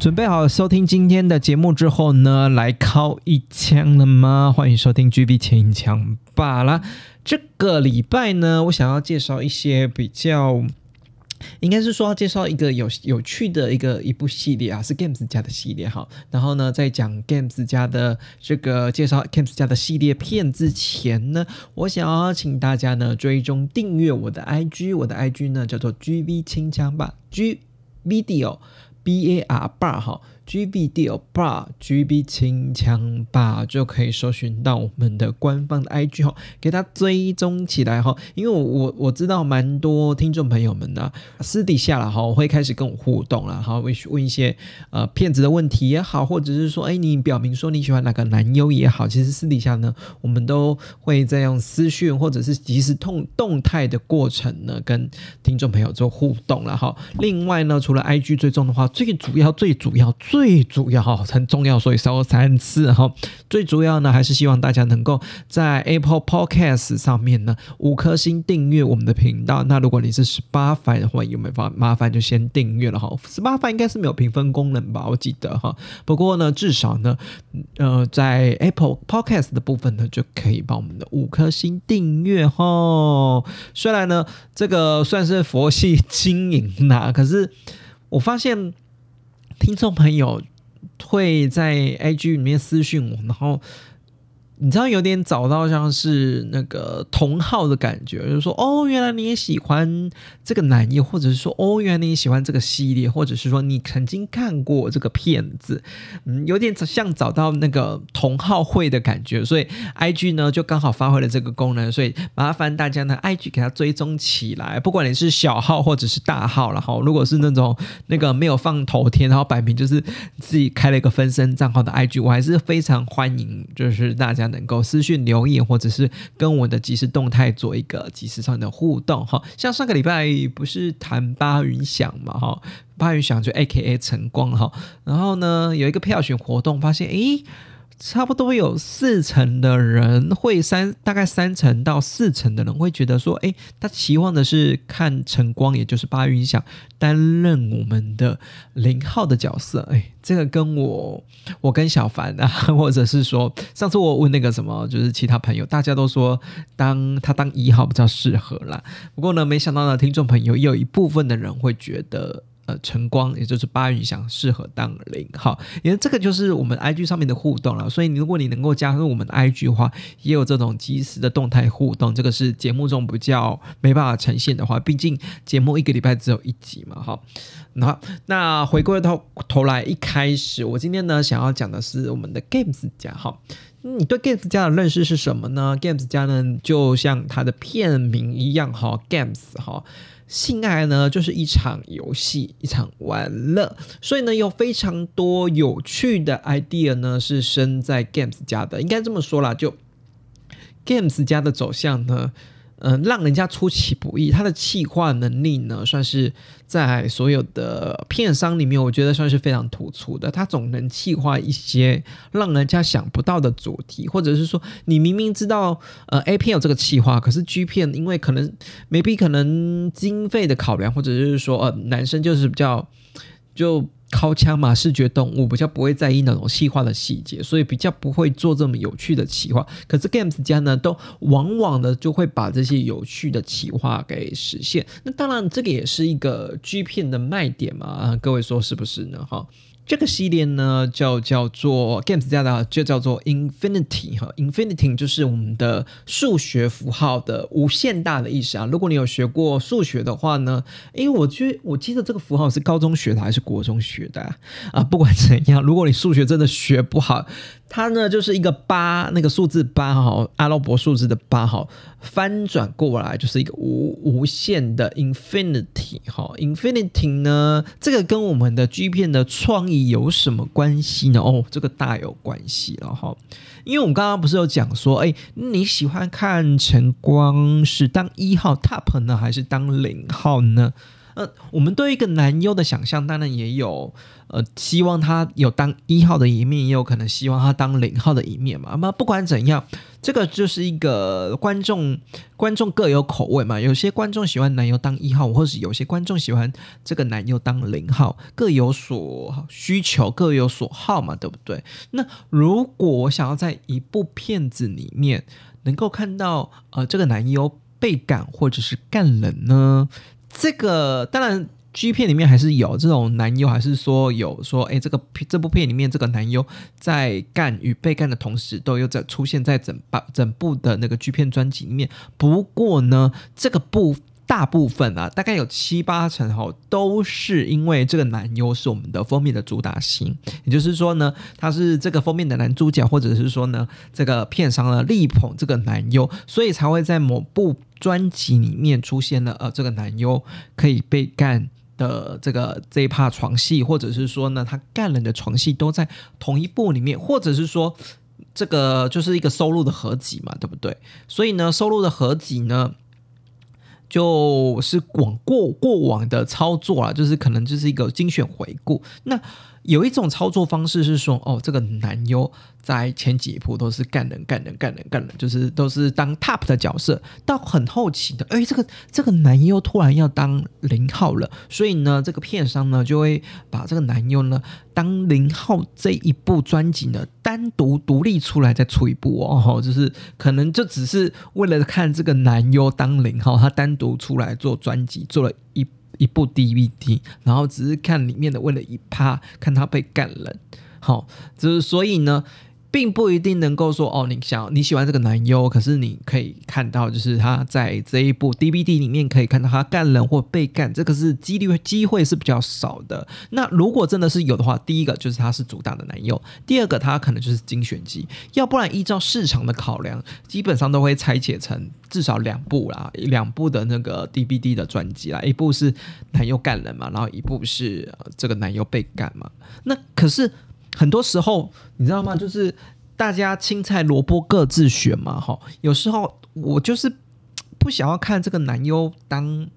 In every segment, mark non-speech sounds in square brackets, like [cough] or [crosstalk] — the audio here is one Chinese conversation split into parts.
准备好收听今天的节目之后呢，来敲一枪了吗？欢迎收听 GB 清枪吧啦。这个礼拜呢，我想要介绍一些比较，应该是说介绍一个有有趣的一个一部系列啊，是 Games 家的系列哈。然后呢，在讲 Games 家的这个介绍 Games 家的系列片之前呢，我想要请大家呢追踪订阅我的 IG，我的 IG 呢叫做 GB 清枪吧，G Video。B A R bar 哈，G B D O B A G B 清枪吧就可以搜寻到我们的官方的 I G 哈，给它追踪起来哈。因为我我我知道蛮多听众朋友们呢，私底下了哈，会开始跟我互动了哈，会问一些呃骗子的问题也好，或者是说哎你表明说你喜欢哪个男优也好，其实私底下呢，我们都会在用私讯或者是即时动动态的过程呢，跟听众朋友做互动了哈。另外呢，除了 I G 追踪的话，最主要、最主要、最最主要哈，很重要，所以说三次哈。最主要呢，还是希望大家能够在 Apple Podcast 上面呢五颗星订阅我们的频道。那如果你是十八番的话，有没有麻麻烦就先订阅了哈。十八番应该是没有评分功能吧，我记得哈。不过呢，至少呢，呃，在 Apple Podcast 的部分呢，就可以帮我们的五颗星订阅哈。虽然呢，这个算是佛系经营呐，可是我发现。听众朋友会在 IG 里面私信我，然后。你知道有点找到像是那个同号的感觉，就是说哦，原来你也喜欢这个男艺，或者是说哦，原来你也喜欢这个系列，或者是说你曾经看过这个片子，嗯，有点像找到那个同号会的感觉，所以 I G 呢就刚好发挥了这个功能，所以麻烦大家呢 I G 给它追踪起来，不管你是小号或者是大号然后如果是那种那个没有放头贴，然后摆明就是自己开了一个分身账号的 I G，我还是非常欢迎，就是大家。能够私信留言，或者是跟我的即时动态做一个即时上的互动哈。像上个礼拜不是谈巴云想嘛哈，巴云想就 A K A 晨光哈。然后呢，有一个票选活动，发现诶。差不多有四成的人会三，大概三成到四成的人会觉得说，哎，他期望的是看晨光，也就是八云想担任我们的零号的角色。哎，这个跟我，我跟小凡啊，或者是说，上次我问那个什么，就是其他朋友，大家都说当他当一号比较适合啦。不过呢，没想到呢，听众朋友有一部分的人会觉得。晨光，也就是八云翔适合当零号，因为这个就是我们 IG 上面的互动了。所以，如果你能够加入我们的 IG 的话，也有这种及时的动态互动。这个是节目中比较没办法呈现的话，毕竟节目一个礼拜只有一集嘛。哈，那那回归到头来，一开始我今天呢想要讲的是我们的 Games 家。哈，你对 Games 家的认识是什么呢？Games 家呢，就像它的片名一样，哈，Games 哈。性爱呢，就是一场游戏，一场玩乐，所以呢，有非常多有趣的 idea 呢，是生在 Games 家的。应该这么说啦，就 Games 家的走向呢。嗯，让人家出其不意，他的企划能力呢，算是在所有的片商里面，我觉得算是非常突出的。他总能企划一些让人家想不到的主题，或者是说，[laughs] 你明明知道呃 A 片有这个企划，可是 G 片因为可能 maybe 可能经费的考量，或者是说呃男生就是比较就。靠枪嘛，视觉动物比较不会在意那种细化的细节，所以比较不会做这么有趣的企划。可是 Games 家呢，都往往的就会把这些有趣的企划给实现。那当然，这个也是一个 G 片的卖点嘛，各位说是不是呢？哈。这个系列呢，就叫做 Games 家的，就叫做 Infinity 哈，Infinity 就是我们的数学符号的无限大的意思啊。如果你有学过数学的话呢，因为我记我记得这个符号是高中学的还是国中学的啊？不管怎样，如果你数学真的学不好。它呢就是一个八，那个数字八哈，阿拉伯数字的八哈，翻转过来就是一个无无限的 infinity 哈，infinity 呢，这个跟我们的 G 片的创意有什么关系呢？哦，这个大有关系了哈，因为我们刚刚不是有讲说，哎，你喜欢看晨光是当一号 top 呢，还是当零号呢？呃，我们对一个男优的想象，当然也有，呃，希望他有当一号的一面，也有可能希望他当零号的一面嘛。那么不管怎样，这个就是一个观众，观众各有口味嘛。有些观众喜欢男优当一号，或是有些观众喜欢这个男优当零号，各有所需求，各有所好嘛，对不对？那如果我想要在一部片子里面能够看到，呃，这个男优被干或者是干人呢？这个当然，G 片里面还是有这种男优，还是说有说，哎，这个这部片里面这个男优在干与被干的同时，都有在出现在整把整部的那个 G 片专辑里面。不过呢，这个部大部分啊，大概有七八成哈，都是因为这个男优是我们的封面的主打星，也就是说呢，他是这个封面的男主角，或者是说呢，这个片商呢力捧这个男优，所以才会在某部专辑里面出现了呃这个男优可以被干的这个这一趴床戏，或者是说呢，他干人的床戏都在同一部里面，或者是说这个就是一个收录的合集嘛，对不对？所以呢，收录的合集呢。就是广过过往的操作啊，就是可能就是一个精选回顾。那有一种操作方式是说，哦，这个男优在前几部都是干人、干人、干人、干人，就是都是当 top 的角色。到很后期的，哎，这个这个男优突然要当零号了，所以呢，这个片商呢就会把这个男优呢当零号这一部专辑呢单独独立出来再出一部哦，就是可能就只是为了看这个男优当零号，他单独出来做专辑，做了一。一部 DVD，然后只是看里面的，为了一趴看他被干了，好，就是所以呢。并不一定能够说哦，你想你喜欢这个男优，可是你可以看到，就是他在这一部 DVD 里面可以看到他干人或被干，这个是几率机会是比较少的。那如果真的是有的话，第一个就是他是主打的男优，第二个他可能就是精选集，要不然依照市场的考量，基本上都会拆解成至少两部啦，两部的那个 DVD 的专辑啦，一部是男优干人嘛，然后一部是这个男优被干嘛。那可是。很多时候，你知道吗？就是大家青菜萝卜各自选嘛，哈。有时候我就是不想要看这个男优当，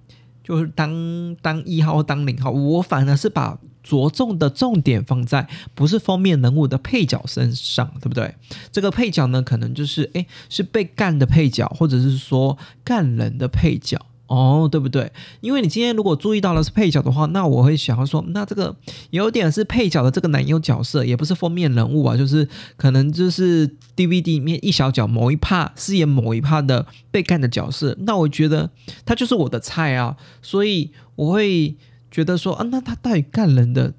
就是当当一号当零号，我反而是把着重的重点放在不是封面人物的配角身上，对不对？这个配角呢，可能就是诶，是被干的配角，或者是说干人的配角。哦，对不对？因为你今天如果注意到了是配角的话，那我会想要说，那这个有点是配角的这个男优角色，也不是封面人物啊，就是可能就是 DVD 里面一小角某一 part 饰演某一 part 的被干的角色，那我觉得他就是我的菜啊，所以我会觉得说啊，那他到底干人的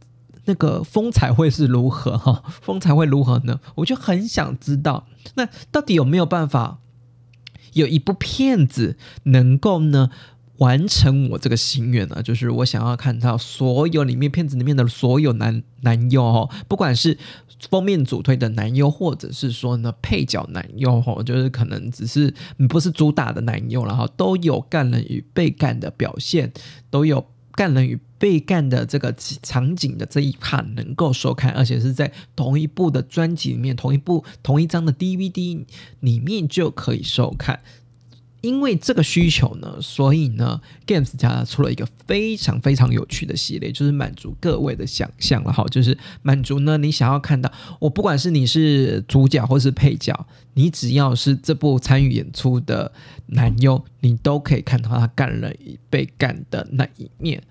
那个风采会是如何哈？[laughs] 风采会如何呢？我就很想知道，那到底有没有办法？有一部片子能够呢完成我这个心愿呢，就是我想要看到所有里面片子里面的所有男男优哦，不管是封面主推的男优，或者是说呢配角男优哦，就是可能只是不是主打的男优，然后都有干人与被干的表现，都有。干人与被干的这个场景的这一趴能够收看，而且是在同一部的专辑里面，同一部同一张的 DVD 里面就可以收看。因为这个需求呢，所以呢，Games 家出了一个非常非常有趣的系列，就是满足各位的想象了哈，就是满足呢你想要看到我，不管是你是主角或是配角，你只要是这部参与演出的男优，你都可以看到他干人被干的那一面。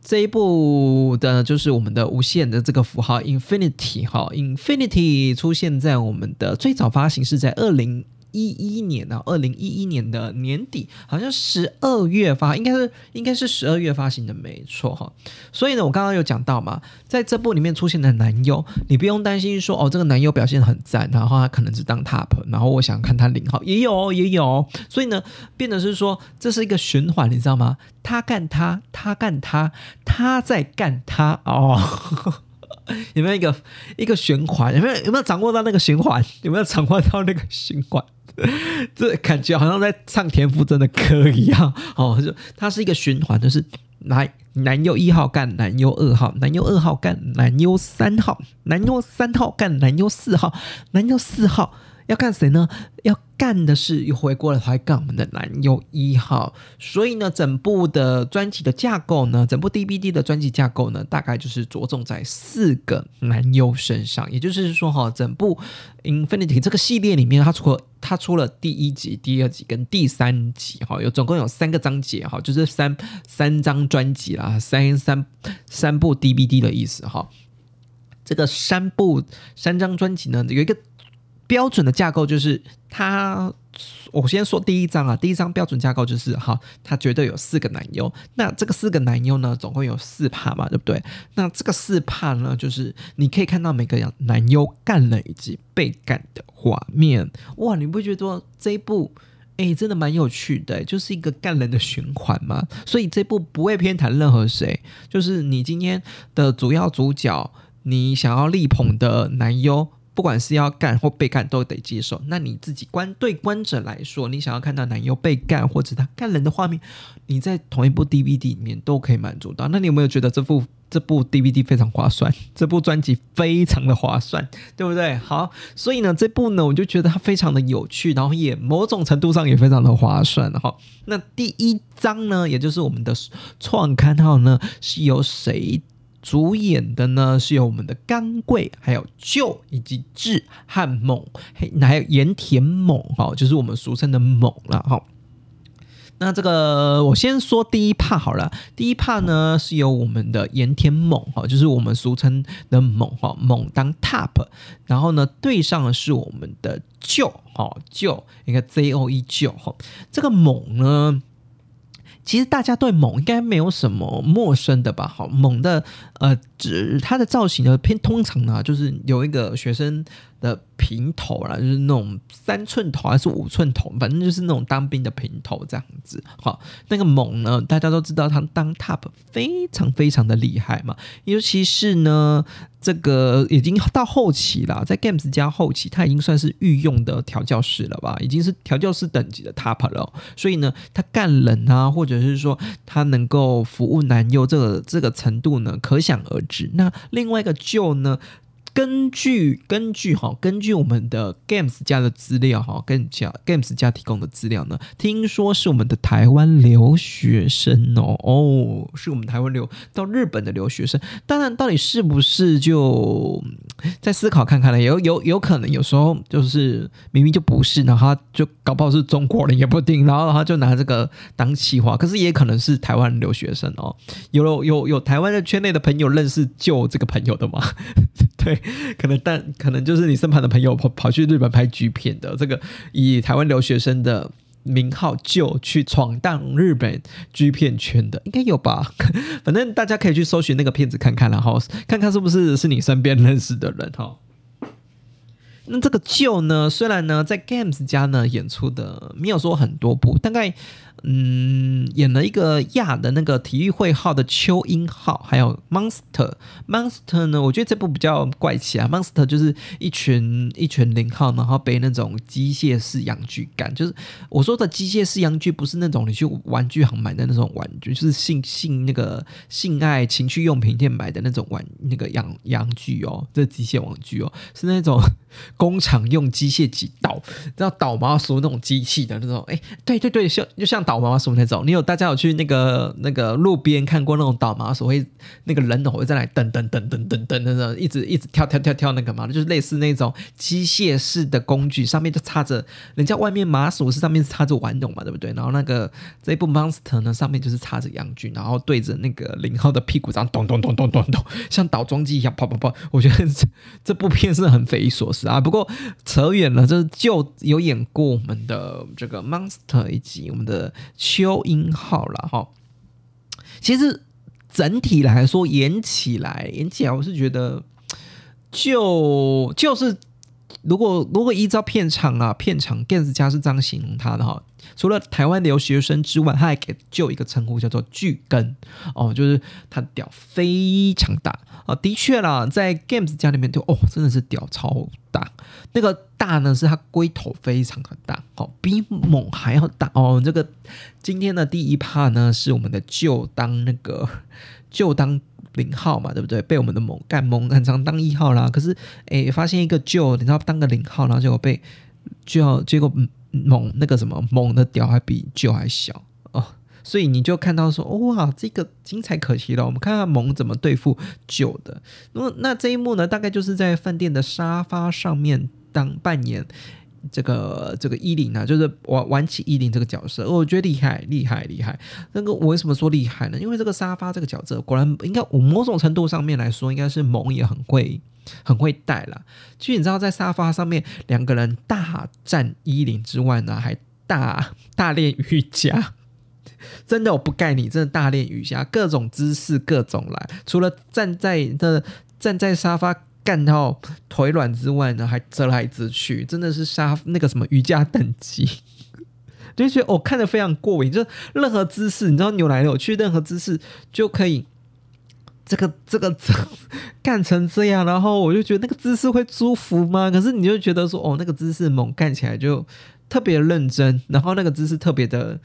这一部的就是我们的无限的这个符号 Infinity 哈，Infinity 出现在我们的最早发行是在二零。一一年呢，二零一一年的年底，好像十二月发，应该是应该是十二月发行的，没错哈。所以呢，我刚刚有讲到嘛，在这部里面出现的男优，你不用担心说哦，这个男优表现很赞，然后他可能只当 top，然后我想看他零号，也有也有。所以呢，变得是说这是一个循环，你知道吗？他干他，他干他，他在干他哦。[laughs] 有没有一个一个循环？有没有有没有掌握到那个循环？有没有掌握到那个循环？[laughs] 这感觉好像在唱田馥甄的歌一样 [laughs] 哦，就它是一个循环，就是来男优一号干男优二号，男优二号干男优三号，男优三号干男优四号，男优四号。要干谁呢？要干的是又回过头来干我们的男优一号。所以呢，整部的专辑的架构呢，整部 DVD 的专辑架构呢，大概就是着重在四个男优身上。也就是说，哈，整部 Infinity 这个系列里面，它除了它出了第一集、第二集跟第三集，哈，有总共有三个章节，哈，就是三三张专辑啦，三三三部 DVD 的意思，哈。这个三部三张专辑呢，有一个。标准的架构就是它，我先说第一章啊，第一章标准架构就是哈，它绝对有四个男优。那这个四个男优呢，总共有四帕嘛，对不对？那这个四帕呢，就是你可以看到每个男优干了以及被干的画面。哇，你不觉得这一部哎，真的蛮有趣的，就是一个干人的循环嘛。所以这部不会偏袒任何谁，就是你今天的主要主角，你想要力捧的男优。不管是要干或被干，都得接受。那你自己观对观者来说，你想要看到男优被干或者他干人的画面，你在同一部 DVD 里面都可以满足到。那你有没有觉得这部这部 DVD 非常划算？这部专辑非常的划算，对不对？好，所以呢，这部呢，我就觉得它非常的有趣，然后也某种程度上也非常的划算。哈，那第一章呢，也就是我们的创刊号呢，是由谁？主演的呢是由我们的甘贵，还有旧以及志和猛，还有盐田猛哈，就是我们俗称的猛了哈。那这个我先说第一 part 好了，第一 part 呢是由我们的盐田猛哈，就是我们俗称的猛哈，猛当 top，然后呢对上的是我们的旧哈旧一个 Z O E 旧哈，这个猛呢。其实大家对猛应该没有什么陌生的吧？好，猛的呃，只它的造型呢偏通常呢，就是有一个学生。的平头啦，就是那种三寸头还是五寸头，反正就是那种当兵的平头这样子。好，那个猛呢，大家都知道他当 top 非常非常的厉害嘛，尤其是呢，这个已经到后期了，在 Games 加后期，他已经算是御用的调教师了吧，已经是调教师等级的 top 了。所以呢，他干人啊，或者是说他能够服务男优这个这个程度呢，可想而知。那另外一个就呢？根据根据哈，根据我们的 Games 家的资料哈，跟讲 Games 家提供的资料呢，听说是我们的台湾留学生哦哦，是我们台湾留到日本的留学生。当然，到底是不是就再思考看看了？有有有可能，有时候就是明明就不是，然后他就搞不好是中国人也不定，然后他就拿这个当气话。可是也可能是台湾留学生哦。有有有台湾的圈内的朋友认识就这个朋友的吗？对。可能，但可能就是你身旁的朋友跑跑去日本拍剧片的，这个以台湾留学生的名号就去闯荡日本剧片圈的，应该有吧？[laughs] 反正大家可以去搜寻那个片子看看，然后看看是不是是你身边认识的人哈。那这个旧呢，虽然呢在 Games 家呢演出的没有说很多部，大概。嗯，演了一个亚的那个体育会号的秋英号，还有 Monster Monster 呢？我觉得这部比较怪奇啊。Monster 就是一群一群零号，然后背那种机械式阳具感，就是我说的机械式阳具，不是那种你去玩具行买的那种玩具，就是性性那个性爱情趣用品店买的那种玩那个阳阳具哦，这机械玩具哦，是那种 [laughs] 工厂用机械机导，知道导毛鼠那种机器的那种。哎，对对对，像就像。倒麻薯那种。你有大家有去那个那个路边看过那种倒麻薯会那个人偶会在那里噔噔噔噔噔噔噔一直一直跳跳跳跳那个嘛，就是类似那种机械式的工具，上面就插着人家外面麻薯是上面插着玩偶嘛，对不对？然后那个这一部 monster 呢，上面就是插着阳具，然后对着那个零号的屁股这样咚咚咚咚咚咚，像倒装机一样跑跑跑。我觉得这这部片是很匪夷所思啊。不过扯远了，就是就有演过我们的这个 monster 以及我们的邱英浩了哈。其实整体来说演起来，演起来我是觉得就就是如果如果依照片场啊，片场 Gans 家是这样形容他的哈。除了台湾留学生之外，他还给就一个称呼叫做巨根哦，就是他屌非常大啊。的确啦，在 Games 家里面就哦，真的是屌超大。那个大呢，是他龟头非常的大哦，比猛还要大哦。这个今天的第一 part 呢，是我们的就当那个就当零号嘛，对不对？被我们的猛干猛很常当一号啦，可是诶，发现一个旧你知道当个零号，然后结果被就要结果。猛那个什么猛的屌还比旧还小哦，所以你就看到说哇，这个精彩可惜了。我们看看猛怎么对付旧的。那么那这一幕呢，大概就是在饭店的沙发上面当扮演这个这个伊林啊，就是玩玩起伊林这个角色。我觉得厉害厉害厉害。那个我为什么说厉害呢？因为这个沙发这个角色果然应该我某种程度上面来说，应该是萌也很会。很会带了，其实你知道，在沙发上面两个人大战衣领之外呢，还大 [laughs] 大练瑜伽。真的，我不盖你，真的大练瑜伽，各种姿势，各种来。除了站在的站在沙发干到腿软之外呢，还折来折去，真的是沙那个什么瑜伽等级。[laughs] 就觉得我看的非常过瘾，就任何姿势，你知道扭来扭去，任何姿势就可以。这个这个 [laughs] 干成这样，然后我就觉得那个姿势会舒服吗？可是你就觉得说，哦，那个姿势猛干起来就特别认真，然后那个姿势特别的，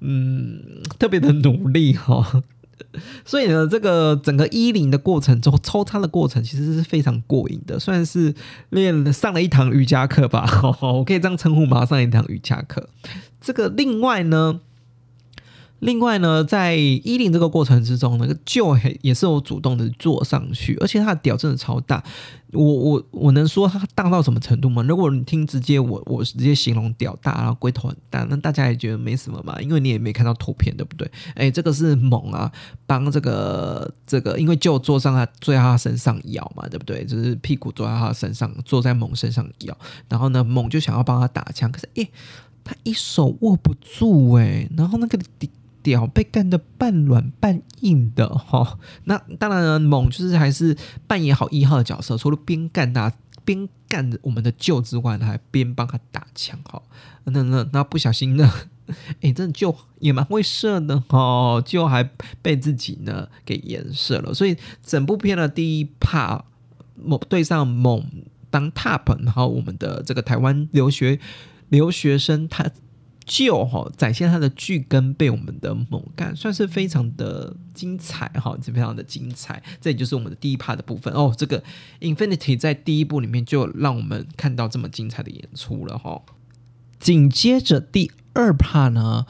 嗯，特别的努力哈。[laughs] 所以呢，这个整个一零的过程中，抽插的过程其实是非常过瘾的，算是练上了一堂瑜伽课吧。[laughs] 我可以这样称呼吗？上一堂瑜伽课。这个另外呢。另外呢，在衣领这个过程之中，那个就也是我主动的坐上去，而且他的屌真的超大。我我我能说他大到什么程度吗？如果你听直接我我直接形容屌大，然后龟头很大，那大家也觉得没什么嘛，因为你也没看到图片，对不对？哎，这个是猛啊，帮这个这个，因为就坐上他坐在他身上咬嘛，对不对？就是屁股坐在他身上，坐在猛身上咬，然后呢，猛就想要帮他打枪，可是哎，他一手握不住哎，然后那个被干的半软半硬的哈，那当然了猛就是还是扮演好一号的角色，除了边干他边干我们的救之外，还边帮他打枪哈。那那那不小心呢，哎，真的救也蛮会射的哦，就还被自己呢给颜射了。所以整部片的第一趴猛对上猛当 top，然后我们的这个台湾留学留学生他。就哈展现他的剧根被我们的猛干，算是非常的精彩哈，这非常的精彩。这也就是我们的第一趴的部分哦。这个 Infinity 在第一部里面就让我们看到这么精彩的演出了哈。紧接着第二趴呢，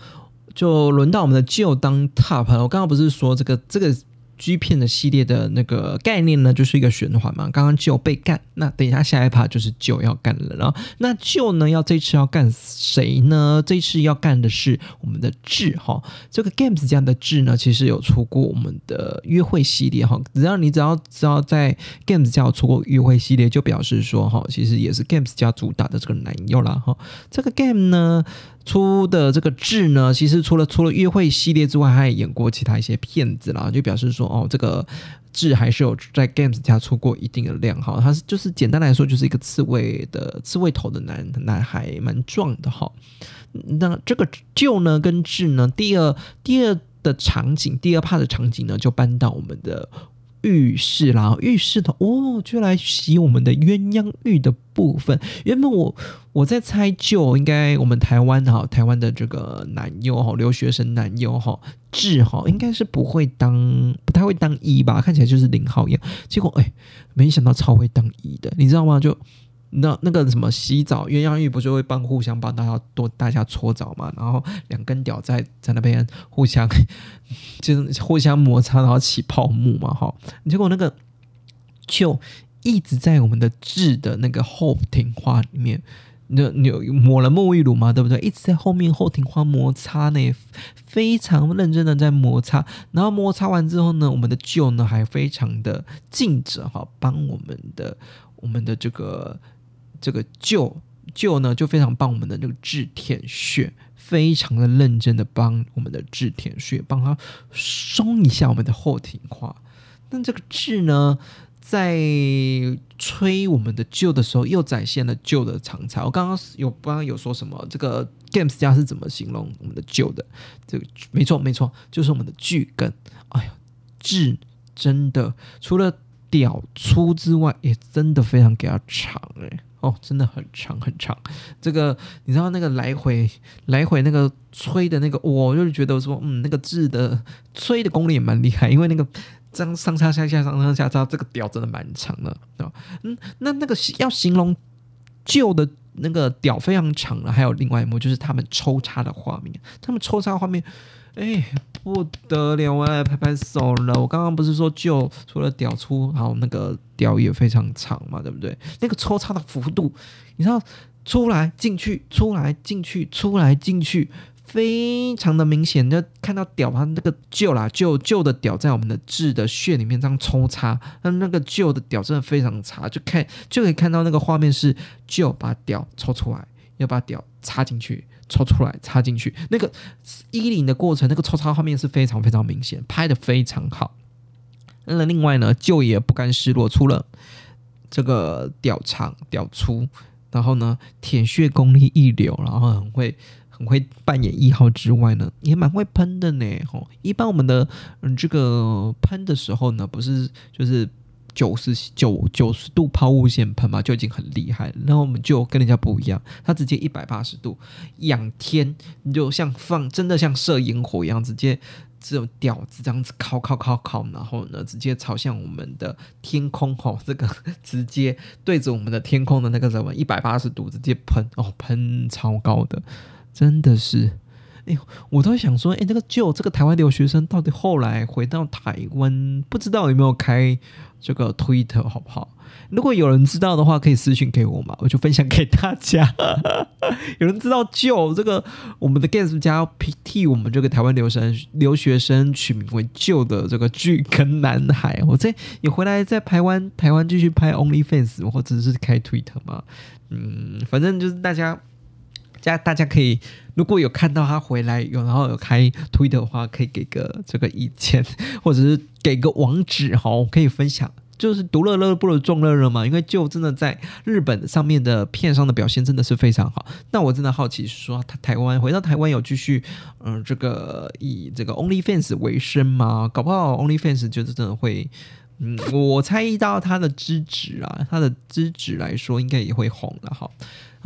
就轮到我们的就当 top。我刚刚不是说这个这个。G 片的系列的那个概念呢，就是一个循环嘛。刚刚就被干，那等一下下一趴就是就要干了。然后那就呢，要这次要干谁呢？这次要干的是我们的智哈。这个 Games 这样的智呢，其实有出过我们的约会系列哈。只要你只要知道在 Games 家有出过约会系列，就表示说哈，其实也是 Games 家主打的这个男友啦哈。这个 Game 呢。出的这个志呢，其实除了除了约会系列之外，他也演过其他一些片子啦，就表示说哦，这个志还是有在 Games 家出过一定的量哈。他是就是简单来说，就是一个刺猬的刺猬头的男男孩，蛮壮的哈。那这个旧呢跟志呢，第二第二的场景，第二 part 的场景呢，就搬到我们的。浴室啦，浴室的哦，就来洗我们的鸳鸯浴的部分。原本我我在猜，就应该我们台湾哈，台湾的这个男优哈，留学生男优哈，志哈，应该是不会当，不太会当一吧，看起来就是零号一样。结果哎，没想到超会当一的，你知道吗？就那那个什么洗澡鸳鸯浴不是会帮互相帮大家多大家搓澡嘛？然后两根屌在在那边互相 [laughs] 就是互相摩擦，然后起泡沫嘛，哈。结果那个就一直在我们的痣的那个后庭花里面。那你抹了沐浴乳嘛，对不对？一直在后面后庭花摩擦呢，非常认真的在摩擦。然后摩擦完之后呢，我们的臼呢还非常的尽责哈，帮我们的我们的这个这个旧旧呢就非常帮我们的那个痣田穴，非常的认真的帮我们的痣田穴，帮他松一下我们的后庭花。那这个痣呢？在吹我们的旧的时候，又展现了旧的长才。我刚刚有刚刚有说什么？这个 Games 家是怎么形容我们的旧的？这个没错没错，就是我们的巨根。哎呀，痣真的除了屌粗之外，也真的非常给它长哎哦，真的很长很长。这个你知道那个来回来回那个吹的那个，我就是觉得说，嗯，那个字的吹的功力也蛮厉害，因为那个。这样上上下下上上下下，这个屌真的蛮长的啊。嗯，那那个要形容旧的那个屌非常长了，还有另外一幕就是他们抽插的画面。他们抽插画面，哎，不得了哎，拍拍手了。我刚刚不是说旧除了屌粗，还有那个屌也非常长嘛，对不对？那个抽插的幅度，你知道，出来进去，出来进去，出来进去。非常的明显，就看到屌它那个旧啦旧旧的屌在我们的痣的穴里面这样抽插，那那个旧的屌真的非常差，就看就可以看到那个画面是旧把屌抽出来，要把屌插进去，抽出来插进去，那个衣领的过程，那个抽插画面是非常非常明显，拍的非常好。那另外呢，旧也不甘示弱，除了这个屌长屌粗，然后呢舔血功力一流，然后很会。很会扮演一号之外呢，也蛮会喷的呢。吼，一般我们的嗯这个喷的时候呢，不是就是九十九九十度抛物线喷嘛，就已经很厉害了。然后我们就跟人家不一样，他直接一百八十度仰天，你就像放真的像射烟火一样，直接这种吊子这样子靠靠靠靠，然后呢直接朝向我们的天空吼，这个 [laughs] 直接对着我们的天空的那个什么一百八十度直接喷哦，喷超高的。真的是，哎，我都想说，哎，那个就这个台湾留学生到底后来回到台湾，不知道有没有开这个 Twitter 好不好？如果有人知道的话，可以私信给我嘛，我就分享给大家。[laughs] 有人知道就这个我们的 Guess 家替我们这个台湾留学生留学生取名为旧的这个巨根男孩，我在你回来在台湾台湾继续拍 OnlyFans 或者是开 Twitter 嘛，嗯，反正就是大家。家大家可以，如果有看到他回来有，然后有开推的话，可以给个这个意见，或者是给个网址哈，可以分享。就是独乐乐不如众乐乐嘛，因为就真的在日本上面的片商的表现真的是非常好。那我真的好奇说，他台湾回到台湾有继续嗯这个以这个 OnlyFans 为生吗？搞不好 OnlyFans 就是真的会，嗯，我猜到他的资质啊，他的资质来说应该也会红的哈。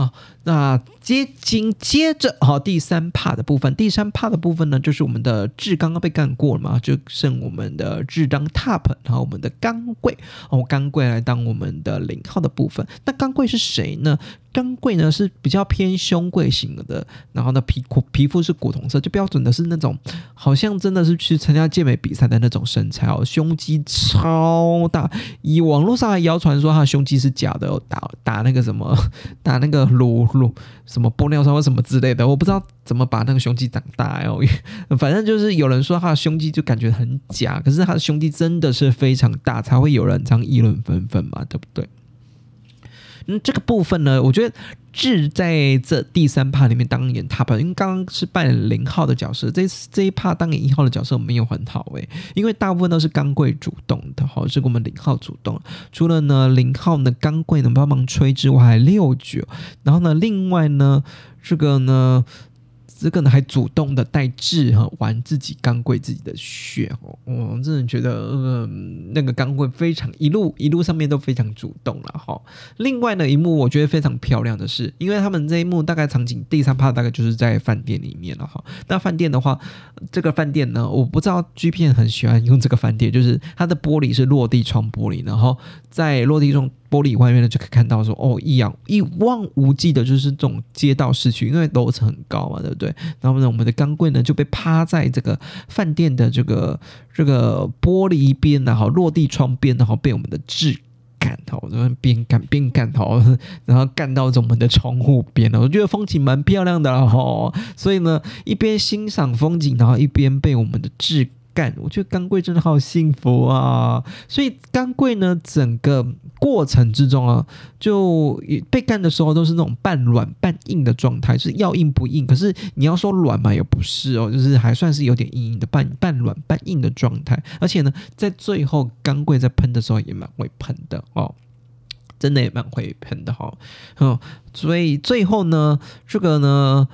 啊，那接紧接着，好，第三 part 的部分，第三 part 的部分呢，就是我们的智刚刚被干过了嘛，就剩我们的智当 top，然后我们的钢柜，哦，钢柜来当我们的零号的部分。那钢柜是谁呢？刚贵呢是比较偏胸贵型的，然后呢皮肤皮肤是古铜色，就标准的是那种好像真的是去参加健美比赛的那种身材哦，胸肌超大。以网络上还谣传说他胸肌是假的，打打那个什么 [laughs] 打那个乳乳什么玻尿酸或什么之类的，我不知道怎么把那个胸肌长大哦。反正就是有人说他的胸肌就感觉很假，可是他的胸肌真的是非常大，才会有人这样议论纷纷嘛，对不对？这个部分呢，我觉得志在这第三趴里面当演 top，因为刚刚是扮演零号的角色，这这一趴当演一号的角色没有很好诶，因为大部分都是钢贵主动的哈，是我们零号主动。除了呢零号呢钢贵能帮忙吹之外，六九，然后呢另外呢这个呢。这个呢还主动的带智哈玩自己钢柜自己的血哦，我真的觉得呃那个钢柜非常一路一路上面都非常主动了哈。另外呢一幕我觉得非常漂亮的是，因为他们这一幕大概场景第三趴大概就是在饭店里面了哈。那饭店的话，这个饭店呢，我不知道 G 片很喜欢用这个饭店，就是它的玻璃是落地窗玻璃，然后在落地窗。玻璃外面呢，就可以看到说，哦，一样一望无际的，就是这种街道市区，因为楼层很高嘛，对不对？然后呢，我们的钢柜呢就被趴在这个饭店的这个这个玻璃边，然后落地窗边，然后被我们的质干，好，[laughs] 然后边干边干，好，然后干到这我们的窗户边了。我觉得风景蛮漂亮的哈，所以呢，一边欣赏风景，然后一边被我们的质。干，我觉得钢柜真的好幸福啊！所以钢柜呢，整个过程之中啊，就被干的时候都是那种半软半硬的状态，是要硬不硬。可是你要说软嘛，也不是哦，就是还算是有点硬硬的半半软半硬的状态。而且呢，在最后钢柜在喷的时候也蛮会喷的哦，真的也蛮会喷的哈。嗯，所以最后呢，这个呢。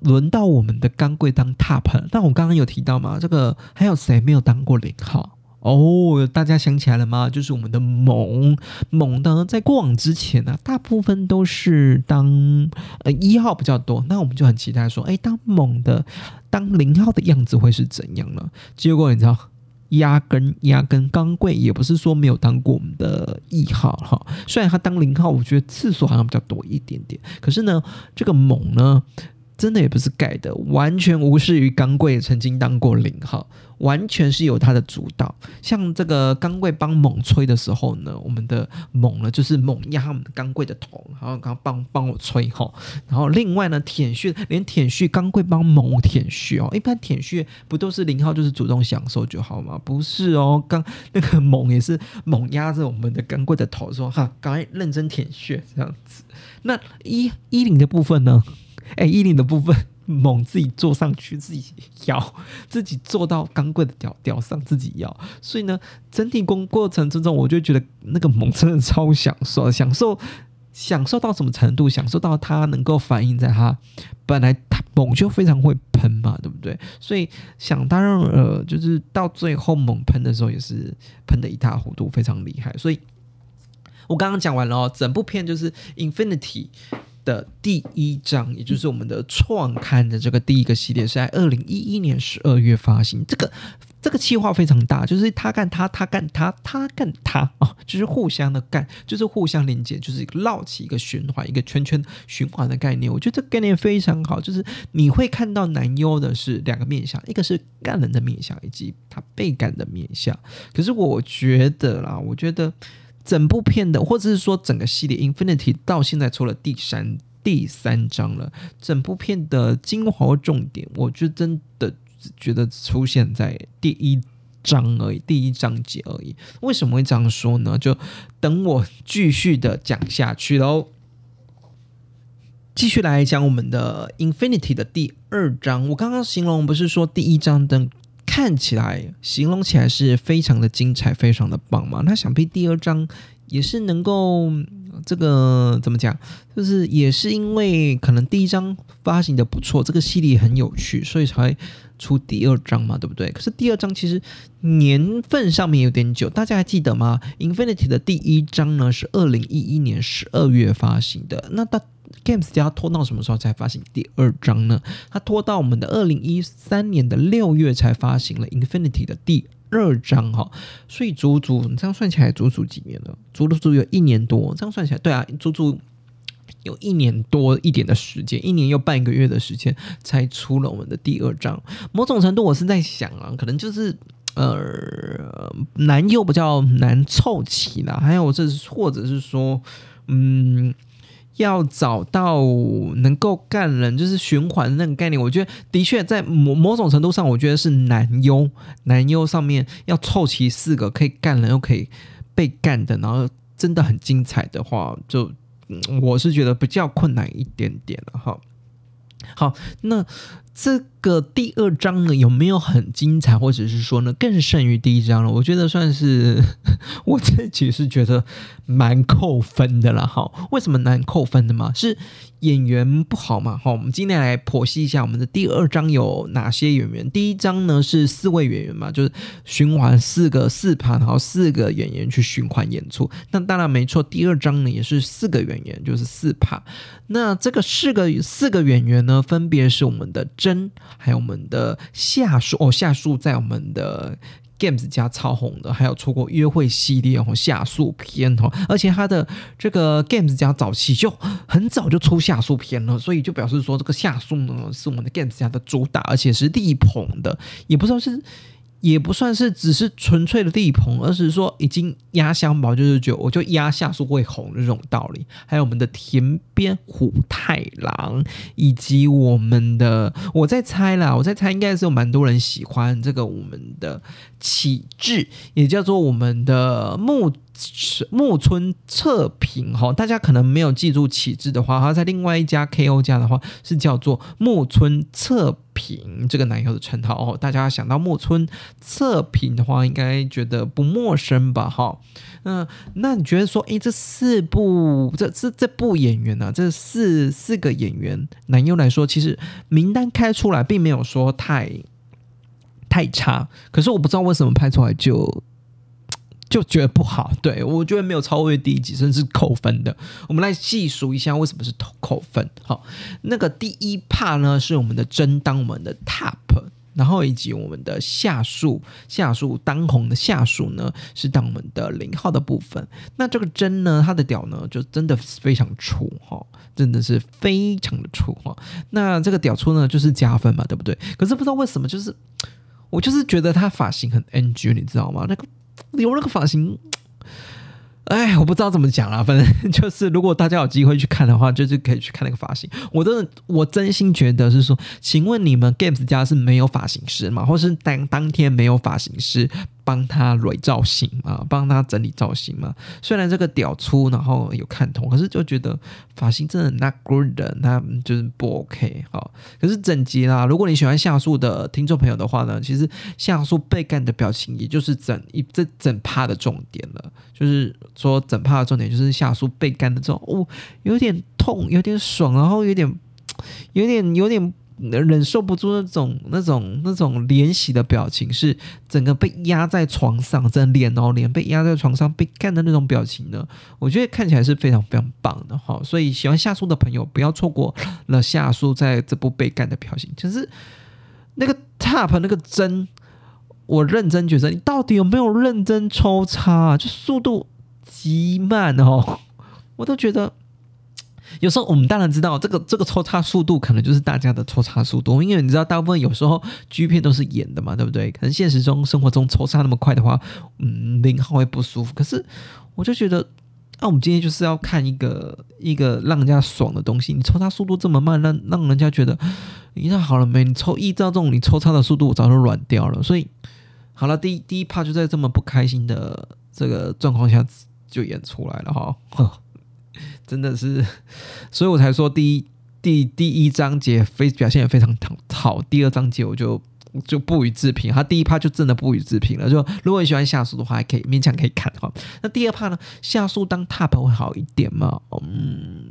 轮到我们的钢柜当 top，那我刚刚有提到吗？这个还有谁没有当过零号？哦，大家想起来了吗？就是我们的猛猛的，在过往之前呢，大部分都是当呃一号比较多。那我们就很期待说，哎，当猛的当零号的样子会是怎样呢？结果你知道，压根压根钢柜也不是说没有当过我们的一号哈。虽然他当零号，我觉得次数好像比较多一点点，可是呢，这个猛呢。真的也不是盖的，完全无视于钢柜曾经当过零号，完全是有他的主导。像这个钢柜帮猛吹的时候呢，我们的猛呢就是猛压我们的钢柜的头，然后刚帮帮我吹哈。然后另外呢，舔血连舔血钢柜帮猛舔血哦，一般舔血不都是零号就是主动享受就好吗？不是哦，刚那个猛也是猛压着我们的钢柜的头说哈，赶快认真舔血这样子。那一一零的部分呢？哎，衣领的部分 [laughs] 猛自己坐上去，自己摇，自己坐到钢柜的吊吊上，自己摇。所以呢，整体工过程之中，我就觉得那个猛真的超享受，享受享受到什么程度？享受到它能够反映在它本来它猛就非常会喷嘛，对不对？所以想当然呃，就是到最后猛喷的时候，也是喷的一塌糊涂，非常厉害。所以我刚刚讲完了哦，整部片就是 Infinity。的第一章，也就是我们的创刊的这个第一个系列，是在二零一一年十二月发行。这个这个计划非常大，就是他干他，他干他，他干他啊，[laughs] 就是互相的干，就是互相连接，就是绕起一个循环，一个圈圈循环的概念。我觉得这概念非常好，就是你会看到男优的是两个面相，一个是干人的面相，以及他被干的面相。可是我觉得啦，我觉得。整部片的，或者是说整个系列《Infinity》到现在出了第三第三章了，整部片的精华重点，我就真的觉得出现在第一章而已，第一章节而已。为什么会这样说呢？就等我继续的讲下去喽。继续来讲我们的《Infinity》的第二章。我刚刚形容不是说第一章的。看起来形容起来是非常的精彩，非常的棒嘛。那想必第二章也是能够这个怎么讲，就是也是因为可能第一章发行的不错，这个系列很有趣，所以才出第二章嘛，对不对？可是第二章其实年份上面有点久，大家还记得吗？Infinity 的第一章呢是二零一一年十二月发行的，那大。Games 家拖到什么时候才发行第二章呢？它拖到我们的二零一三年的六月才发行了 Infinity 的第二章哈，所以足足你这样算起来，足足几年了？足足有一年多。这样算起来，对啊，足足有一年多一点的时间，一年又半个月的时间才出了我们的第二章。某种程度，我是在想啊，可能就是呃难又比较难凑齐了，还有这或者是说，嗯。要找到能够干人，就是循环那个概念，我觉得的确在某某种程度上，我觉得是男优男优上面要凑齐四个可以干人又可以被干的，然后真的很精彩的话，就我是觉得比较困难一点点了哈。好，那这个第二章呢有没有很精彩，或者是说呢更胜于第一章了？我觉得算是 [laughs] 我自己是觉得蛮扣分的了哈。为什么难扣分的嘛？是演员不好嘛？哈，我们今天来剖析一下我们的第二章有哪些演员。第一章呢是四位演员嘛，就是循环四个四盘，然后四个演员去循环演出。那当然没错，第二章呢也是四个演员，就是四盘。那这个四个四个演员呢，分别是我们的真。还有我们的夏树哦，夏树在我们的 Games 家超红的，还有出过约会系列哦，夏树篇哦，而且他的这个 Games 家早期就很早就出夏树篇了，所以就表示说这个夏树呢是我们的 Games 家的主打，而且是力捧的，也不知道是。也不算是只是纯粹的力捧，而是说已经压箱宝，就是就我就压下树会红这种道理。还有我们的甜边虎太郎，以及我们的我在猜啦，我在猜应该是有蛮多人喜欢这个我们的启智，也叫做我们的木。木村测评哈，大家可能没有记住启智的话，他在另外一家 KO 家的话是叫做木村测评这个男友的称号哦。大家想到木村测评的话，应该觉得不陌生吧？哈，嗯，那你觉得说，诶，这四部这这这部演员呢，这四四个演员男优来说，其实名单开出来并没有说太太差，可是我不知道为什么拍出来就。就觉得不好，对我觉得没有超越第一集，甚至扣分的。我们来细数一下为什么是扣扣分。好，那个第一趴呢是我们的真当我们的 top，然后以及我们的下树下树当红的下树呢是当我们的零号的部分。那这个针呢，它的屌呢就真的非常粗哈，真的是非常的粗哈。那这个屌粗呢就是加分嘛，对不对？可是不知道为什么，就是我就是觉得他发型很 NG，你知道吗？那个。留那个发型，哎，我不知道怎么讲了。反正 [laughs] 就是，如果大家有机会去看的话，就是可以去看那个发型。我真的，我真心觉得是说，请问你们 Games 家是没有发型师吗？或是当当天没有发型师？帮他蕊造型嘛，帮他整理造型嘛。虽然这个屌粗，然后有看头，可是就觉得发型真的 not good，那就是不 OK 哈。可是整集啦，如果你喜欢夏树的听众朋友的话呢，其实夏树被干的表情，也就是整一这整趴的重点了。就是说整趴的重点就是夏树被干的这种，哦，有点痛，有点爽，然后有点有点有点。忍受不住那种、那种、那种怜惜的表情，是整个被压在床上，真脸哦，脸被压在床上被干的那种表情呢。我觉得看起来是非常非常棒的哈。所以喜欢夏树的朋友不要错过了夏树在这部被干的表情。就是那个 top 那个针，我认真觉得你到底有没有认真抽插？就速度极慢哦，我都觉得。有时候我们当然知道这个这个抽插速度可能就是大家的抽插速度，因为你知道大部分有时候 G 片都是演的嘛，对不对？可能现实中生活中抽插那么快的话，嗯，零号会不舒服。可是我就觉得，啊，我们今天就是要看一个一个让人家爽的东西。你抽插速度这么慢，让让人家觉得，你看好了没？你抽依照这种你抽插的速度，我早就软掉了。所以好了，第一第一 part 就在这么不开心的这个状况下就演出来了哈。真的是，[laughs] 所以我才说第一第第一章节非表现也非常好，第二章节我就就不予置评。他第一趴就真的不予置评了。就如果你喜欢下树的话，还可以勉强可以看哈。那第二趴呢？下树当 top 会好一点吗？嗯。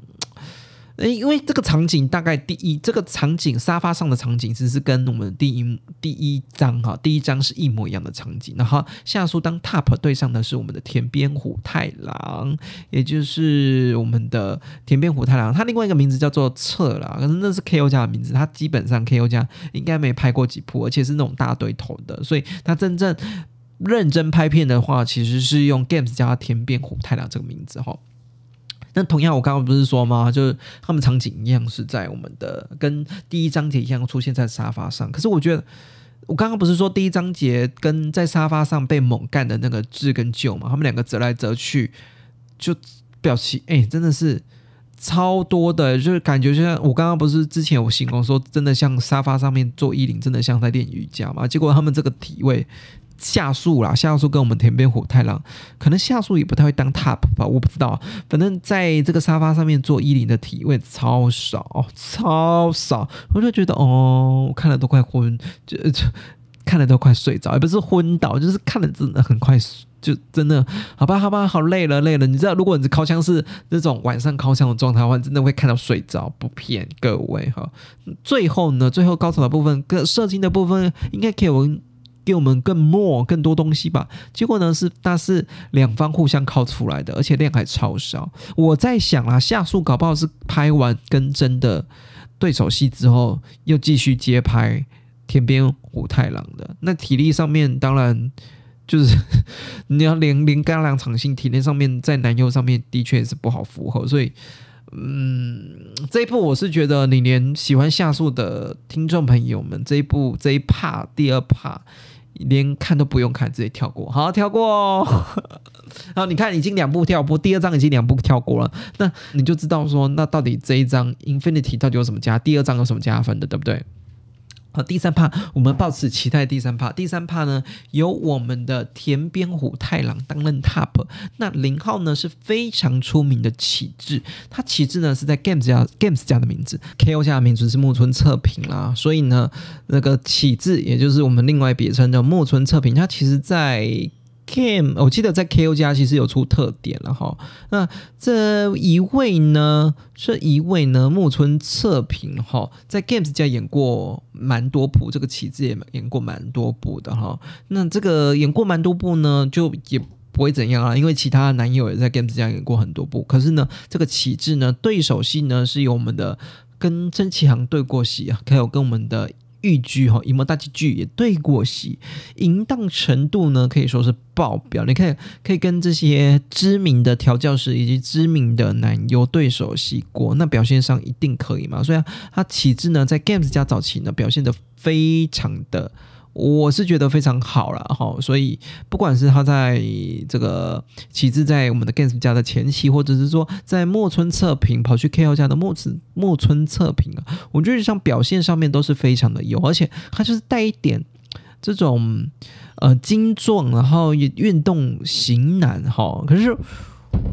诶，因为这个场景大概第一，这个场景沙发上的场景其实是跟我们第一第一章哈，第一章是一模一样的场景。然后夏树当 top 对上的是我们的田边虎太郎，也就是我们的田边虎太郎，他另外一个名字叫做彻啦，可是那是 KO 家的名字，他基本上 KO 家应该没拍过几部，而且是那种大对头的，所以他真正认真拍片的话，其实是用 Games 加田边虎太郎这个名字哈。那同样，我刚刚不是说吗？就是他们场景一样是在我们的跟第一章节一样出现在沙发上。可是我觉得，我刚刚不是说第一章节跟在沙发上被猛干的那个智跟旧嘛？他们两个折来折去，就表情哎，真的是超多的，就是感觉就像我刚刚不是之前有形容说，真的像沙发上面做衣领，真的像在练瑜伽嘛？结果他们这个体位。下树啦，下树跟我们田边虎太郎，可能下树也不太会当 top 吧，我不知道。反正在这个沙发上面做衣领的体位超少，超少，我就觉得哦，我看了都快昏，就就看了都快睡着，也不是昏倒，就是看了真的很快，就真的好吧，好吧，好累了，累了。你知道，如果你是靠枪是那种晚上靠枪的状态的话，真的会看到睡着，不骗各位哈。最后呢，最后高潮的部分跟射精的部分，应该给我们。给我们更 more 更多东西吧。结果呢是，但是两方互相靠出来的，而且量还超少。我在想啊，下树搞不好是拍完跟真的对手戏之后，又继续接拍天边虎太郎的。那体力上面当然就是 [laughs] 你要连连干两场戏，体力上面在男优上面的确是不好符合。所以，嗯，这一部我是觉得你连喜欢下树的听众朋友们，这一部这一 part 第二 part。连看都不用看，直接跳过。好，跳过哦。[laughs] 然后，你看已经两步跳过，第二章已经两步跳过了，那你就知道说，那到底这一章 Infinity 到底有什么加？第二章有什么加分的，对不对？好，第三趴，我们抱持期待。第三趴，第三趴呢，由我们的田边虎太郎担任 top。那零号呢是非常出名的启智，他启智呢是在 Games 家 Games 家的名字，KO 家的名字是木村测评啦。所以呢，那个启智也就是我们另外别称叫木村测评，他其实在。Game，我记得在 KO 家其实有出特点了哈。那这一位呢，这一位呢，木村测评哈，在 Games 家演过蛮多部，这个旗帜也演过蛮多部的哈。那这个演过蛮多部呢，就也不会怎样啊，因为其他男友也在 Games 家演过很多部。可是呢，这个旗帜呢，对手戏呢是由我们的跟真崎航对过戏啊，还有跟我们的。剧剧哈，一幕大剧剧也对过戏，淫荡程度呢可以说是爆表。你看，可以跟这些知名的调教师以及知名的男优对手戏过，那表现上一定可以嘛？所以啊他起质呢，在 Games 家早期呢，表现的非常的。我是觉得非常好了哈，所以不管是他在这个旗帜在我们的 Gans 家的前期，或者是说在木村测评跑去 KO 家的木村木村测评啊，我觉得像表现上面都是非常的优，而且他就是带一点这种呃精壮，然后也运动型男哈。可是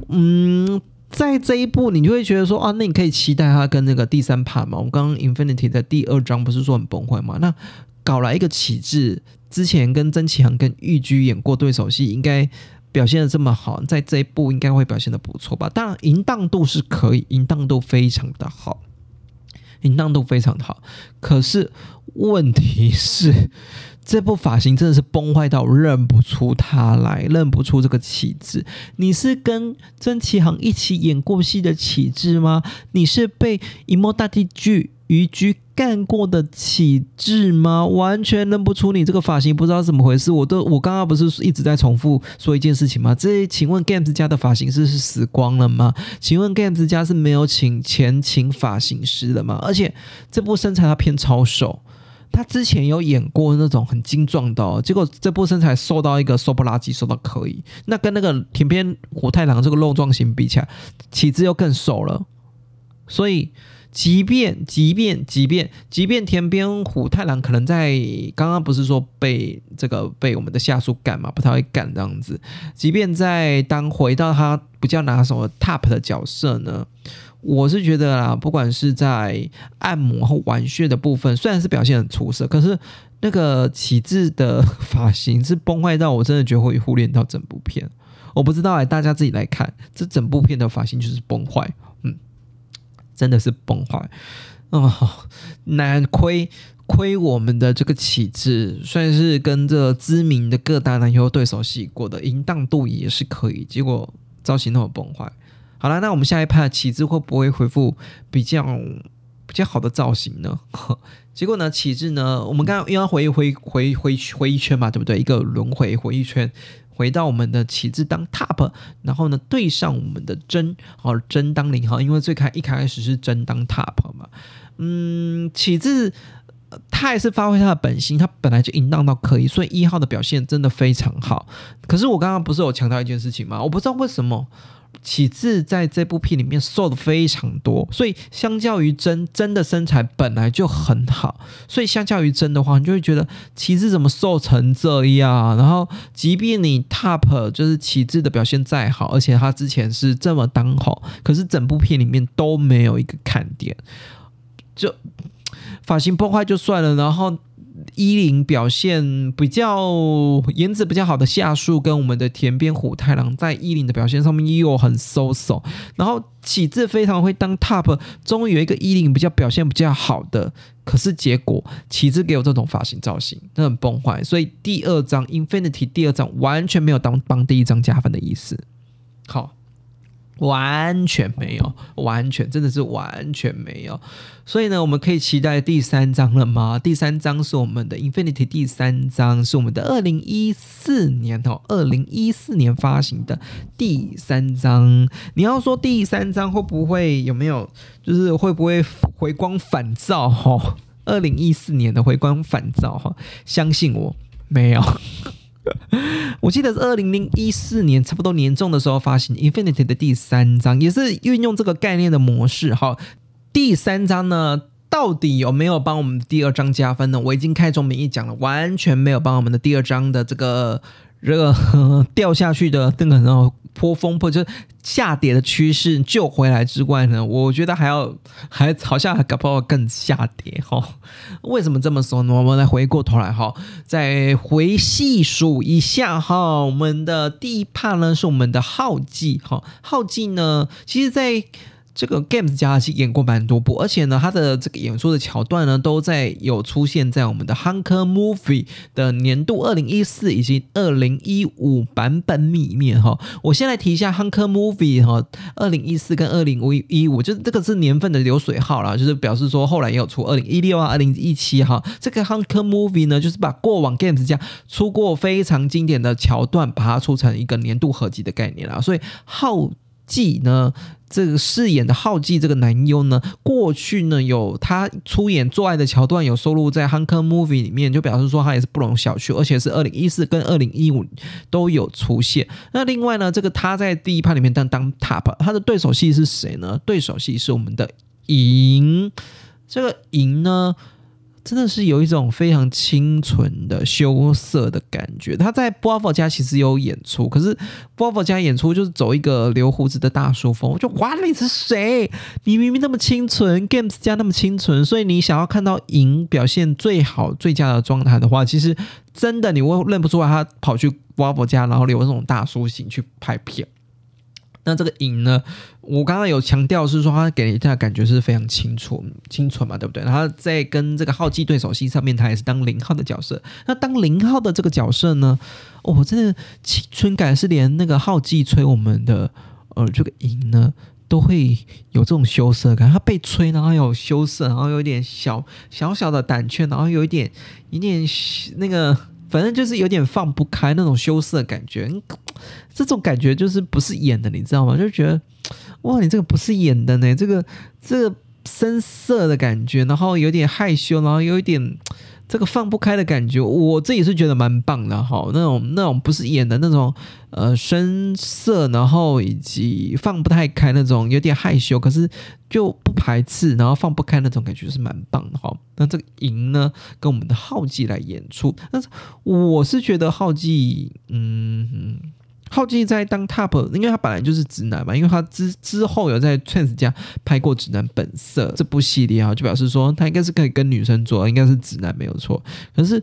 嗯，在这一步你就会觉得说啊，那你可以期待他跟那个第三盘嘛。我们刚刚 Infinity 的第二章不是说很崩坏嘛？那搞来一个启智，之前跟曾启航跟玉居演过对手戏，应该表现的这么好，在这一部应该会表现的不错吧？当然，淫荡度是可以，淫荡度非常的好，淫荡度非常的好。可是问题是，这部发型真的是崩坏到认不出他来，认不出这个启智。你是跟曾启航一起演过戏的启智吗？你是被一幕大地剧？渔居干过的启智吗？完全认不出你这个发型，不知道怎么回事。我都我刚刚不是一直在重复说一件事情吗？这请问 Games 家的发型师是死光了吗？请问 Games 家是没有请前请发型师的吗？而且这部身材他偏超瘦，他之前有演过那种很精壮的，结果这部身材瘦到一个瘦不拉几，瘦到可以。那跟那个田边虎太郎这个肉壮型比起来，启智又更瘦了，所以。即便即便即便即便田边虎太郎可能在刚刚不是说被这个被我们的下属干嘛不太会干这样子，即便在当回到他比较拿手的 top 的角色呢，我是觉得啦，不管是在按摩和玩穴的部分，虽然是表现很出色，可是那个启智的发型是崩坏到我真的觉得会忽略到整部片。我不知道哎，大家自己来看，这整部片的发型就是崩坏。嗯真的是崩坏哦！难亏亏我们的这个旗帜，算是跟这知名的各大男优对手戏过的淫荡度也是可以，结果造型那么崩坏。好了，那我们下一趴旗帜会不会恢复比较比较好的造型呢？[laughs] 结果呢，旗帜呢，我们刚刚又要回回回回回一圈嘛，对不对？一个轮回回一圈。回到我们的旗帜当 top，然后呢对上我们的真，好真当零号，因为最开一开始是真当 top 嘛，嗯，旗帜他还是发挥他的本心，他本来就淫荡到可以，所以一号的表现真的非常好。可是我刚刚不是有强调一件事情吗？我不知道为什么。启智在这部片里面瘦的非常多，所以相较于真真的身材本来就很好，所以相较于真的话，你就会觉得启智怎么瘦成这样？然后，即便你 top 就是启智的表现再好，而且他之前是这么当红，可是整部片里面都没有一个看点，就发型破坏就算了，然后。伊林表现比较颜值比较好的夏树跟我们的田边虎太郎在伊林的表现上面又很 so so，然后启智非常会当 top，终于有一个伊林比较表现比较好的，可是结果启智给我这种发型造型，那很崩坏，所以第二张 Infinity 第二张完全没有当帮第一张加分的意思。好。完全没有，完全真的是完全没有。所以呢，我们可以期待第三章了吗？第三章是我们的 Infinity，第三章是我们的二零一四年哦，二零一四年发行的第三章。你要说第三章会不会有没有，就是会不会回光返照哈？二零一四年的回光返照哈，相信我，没有。我记得是二零零一四年差不多年中的时候发行《Infinity》的第三章，也是运用这个概念的模式。哈，第三章呢，到底有没有帮我们第二章加分呢？我已经开宗明义讲了，完全没有帮我们的第二章的这个这个掉下去的那个破风破就是下跌的趋势救回来之外呢，我觉得还要 [laughs] 还好像还搞不好更下跌哈。为什么这么说呢？我们来回过头来哈，再回细数一下哈，我们的第一怕呢是我们的浩记哈，浩记呢，其实在。这个 Games 家是演过蛮多部，而且呢，他的这个演出的桥段呢，都在有出现在我们的 Hunker Movie 的年度二零一四以及二零一五版本里面哈。我先来提一下 Hunker Movie 哈，二零一四跟二零一五，就是这个是年份的流水号啦，就是表示说后来也有出二零一六啊、二零一七哈。这个 Hunker Movie 呢，就是把过往 Games 家出过非常经典的桥段，把它出成一个年度合集的概念啦。所以浩记呢。这个饰演的浩记这个男优呢，过去呢有他出演做爱的桥段有收录在《Hunker Movie》里面，就表示说他也是不容小觑，而且是二零一四跟二零一五都有出现。那另外呢，这个他在第一趴里面当当 Top，他的对手戏是谁呢？对手戏是我们的银，这个银呢。真的是有一种非常清纯的羞涩的感觉。他在 b o f 家其实有演出，可是 b o f 家演出就是走一个留胡子的大叔风。我就哇，你是谁？你明明那么清纯，Games 家那么清纯，所以你想要看到赢表现最好、最佳的状态的话，其实真的你会认不出来，他跑去 b o f 家，然后留这种大叔型去拍片。那这个影呢？我刚刚有强调是说，他给人家感觉是非常清楚、清纯嘛，对不对？然后在跟这个浩记对手戏上面，他也是当零号的角色。那当零号的这个角色呢？哦，真的青春感是连那个浩记吹我们的呃这个影呢，都会有这种羞涩感。他被吹，然后有羞涩，然后有点小小小的胆怯，然后有一点一点那个。反正就是有点放不开那种羞涩的感觉，[tsk] 这种感觉就是不是演的，你知道吗？就觉得哇，你这个不是演的呢，这个这个深色的感觉，然后有点害羞，然后有一点。这个放不开的感觉，我自己是觉得蛮棒的哈。那种那种不是演的那种，呃，深色，然后以及放不太开那种，有点害羞，可是就不排斥，然后放不开那种感觉是蛮棒的哈。那这个银呢，跟我们的浩记来演出，但是我是觉得浩记，嗯。靠近在当 top，因为他本来就是直男嘛，因为他之之后有在 Trans 家拍过《直男本色》这部系列啊，就表示说他应该是可以跟女生做，应该是直男没有错，可是。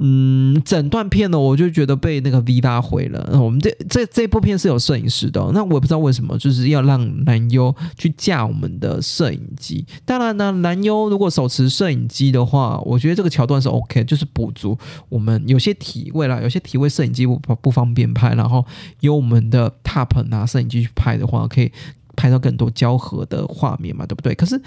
嗯，整段片呢，我就觉得被那个 V 拉毁了。我们这这这部片是有摄影师的，那我也不知道为什么，就是要让男优去架我们的摄影机。当然呢，男优如果手持摄影机的话，我觉得这个桥段是 OK，就是补足我们有些体位啦，有些体位摄影机不不方便拍，然后由我们的 Top 拿摄影机去拍的话，可以拍到更多交合的画面嘛，对不对？可是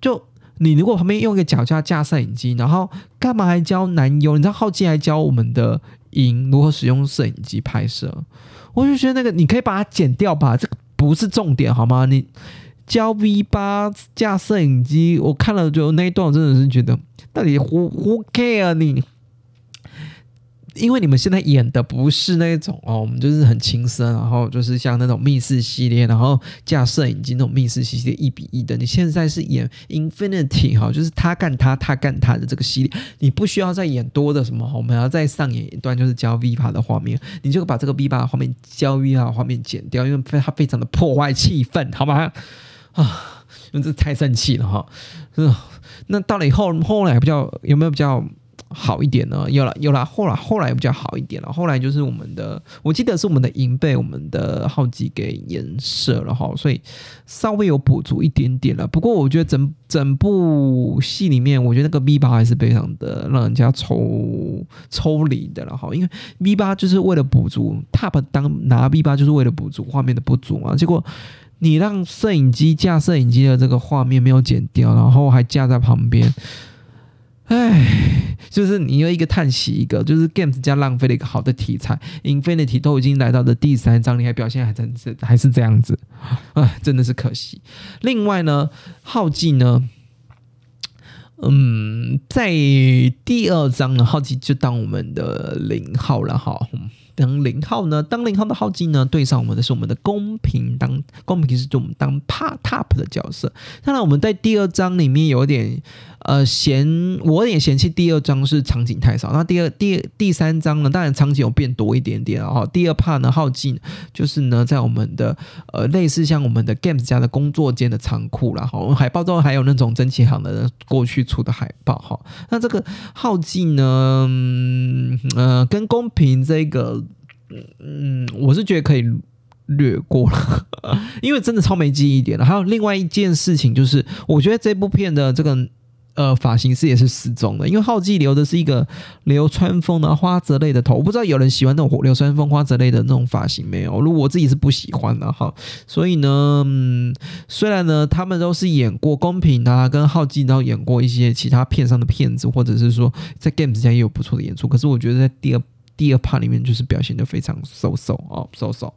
就。你如果旁边用一个脚架架摄影机，然后干嘛还教男优？你知道浩基还教我们的影如何使用摄影机拍摄，我就觉得那个你可以把它剪掉吧，这个不是重点好吗？你教 V 八架摄影机，我看了就那一段，我真的是觉得。到底 who who care 你？因为你们现在演的不是那种哦，我们就是很轻声，然后就是像那种密室系列，然后架摄影机那种密室系列一比一的。你现在是演 Infinity 哈，就是他干他，他干他的这个系列，你不需要再演多的什么，我们要再上演一段就是教 V 八的画面，你就把这个 V 八画面教 V 八画面剪掉，因为它非常的破坏气氛，好吗？啊，因为这太生气了哈。那到了以后后来比较有没有比较？好一点呢，有了有了，后来后来比较好一点了。后来就是我们的，我记得是我们的银被我们的浩基给颜色了哈，所以稍微有补足一点点了。不过我觉得整整部戏里面，我觉得那个 V 八还是非常的让人家抽抽离的了哈，因为 V 八就是为了补足 Top 当拿 V 八就是为了补足画面的不足嘛，结果你让摄影机架摄影机的这个画面没有剪掉，然后还架在旁边。唉，就是你又一个叹息，一个就是 Games 加浪费了一个好的题材，Infinity 都已经来到了第三章，你还表现还真是还是这样子，啊，真的是可惜。另外呢，浩记呢，嗯，在第二章呢，浩记就当我们的零号了哈。当零号呢？当零号的号机呢？对上我们的是我们的公平，当公平是就我们当帕 top 的角色。当然，我们在第二章里面有点呃嫌，我有点嫌弃第二章是场景太少。那第二、第第三章呢？当然场景有变多一点点。哦第二 part 呢，号机就是呢，在我们的呃类似像我们的 games 家的工作间的仓库然后海报中还有那种蒸汽行的过去出的海报哈。那这个号机呢，嗯呃，跟公平这个。嗯我是觉得可以略过了，[laughs] 因为真的超没记忆点了。还有另外一件事情就是，我觉得这部片的这个呃发型师也是失踪的，因为浩记留的是一个流川枫的花泽类的头，我不知道有人喜欢那种流川枫花泽类的那种发型没有？如果我自己是不喜欢的哈。所以呢，嗯，虽然呢他们都是演过公平啊，跟浩记都演过一些其他片上的片子，或者是说在 Games 家也有不错的演出，可是我觉得在第二。第二趴里面就是表现的非常 so so 哦 so so，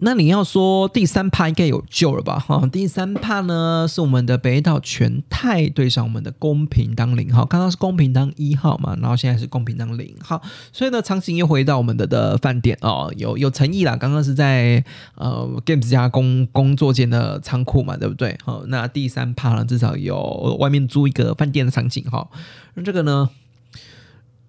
那你要说第三趴应该有救了吧？哈，第三趴呢是我们的北岛全泰对上我们的公平当零号，刚刚是公平当一号嘛，然后现在是公平当零号，所以呢场景又回到我们的的饭店哦，有有诚意啦，刚刚是在呃 games 家工工作间的仓库嘛，对不对？好，那第三趴呢至少有外面租一个饭店的场景哈，那这个呢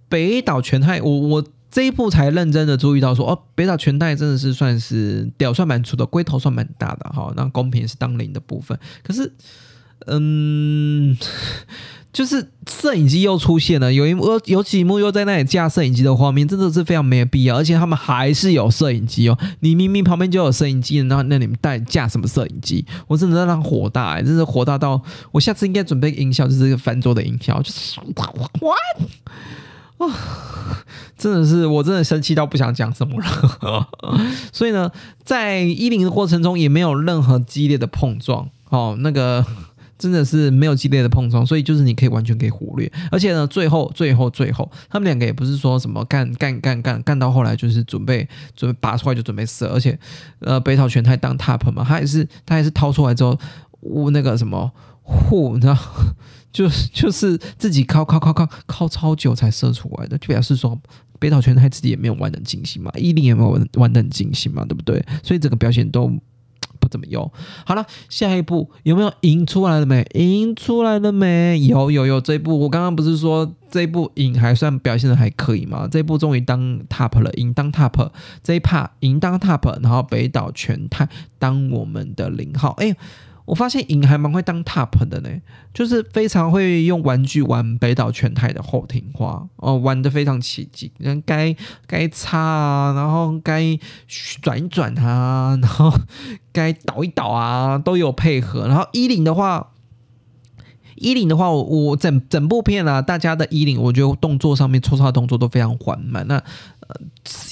北岛全泰，我我。这一步才认真的注意到说哦，北岛全太真的是算是屌算蛮粗的，龟头算蛮大的哈。那公平是当零的部分，可是嗯，[laughs] 就是摄影机又出现了，有一幕有几幕又在那里架摄影机的画面，真的是非常没有必要。而且他们还是有摄影机哦，你明明旁边就有摄影机，然后那你们带架什么摄影机？我真的让他火大，真是火大到我下次应该准备音效，就是一个翻桌的音效，就是 what。[laughs] 啊，[laughs] 真的是，我真的生气到不想讲什么了。[laughs] 所以呢，在一零的过程中也没有任何激烈的碰撞，哦，那个真的是没有激烈的碰撞，所以就是你可以完全可以忽略。而且呢，最后、最后、最后，他们两个也不是说什么干干干干干到后来就是准备准备拔出来就准备射，而且呃，北岛全太当 top 嘛，他也是他也是掏出来之后，我那个什么护，你知道。就是就是自己靠靠靠靠靠超久才射出来的，就表示说北岛全太自己也没有玩的尽兴嘛，伊林也没有玩玩的很尽兴嘛，对不对？所以整个表现都不怎么用。好了，下一步有没有赢出来了没？赢出来了没？有有有，这一步我刚刚不是说这一步赢还算表现的还可以吗？这一步终于当 top 了，赢当 top 这一 part 赢当 top，然后北岛全太当我们的零号，哎。我发现影还蛮会当 top 的呢，就是非常会用玩具玩北岛全太的后庭花哦，玩的非常起劲，该该擦啊，然后该转一转啊，[laughs] 然后该倒一倒啊，都有配合。然后衣领的话。衣领的话，我我整整部片啊，大家的衣领，我觉得动作上面抽插动作都非常缓慢。那，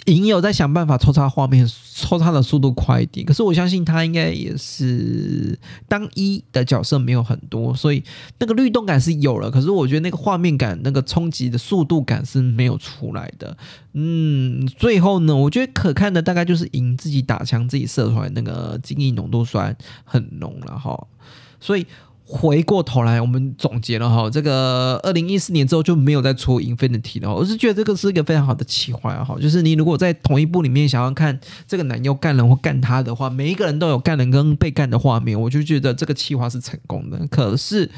影友在想办法抽插画面，抽插的速度快一点。可是我相信他应该也是当一的角色没有很多，所以那个律动感是有了。可是我觉得那个画面感、那个冲击的速度感是没有出来的。嗯，最后呢，我觉得可看的大概就是影自己打枪自己射出来那个精液浓度虽然很浓了哈，所以。回过头来，我们总结了哈，这个二零一四年之后就没有再出 Infinity 了。我是觉得这个是一个非常好的企划哈，就是你如果在同一部里面想要看这个男优干人或干他的话，每一个人都有干人跟被干的画面，我就觉得这个企划是成功的。可是。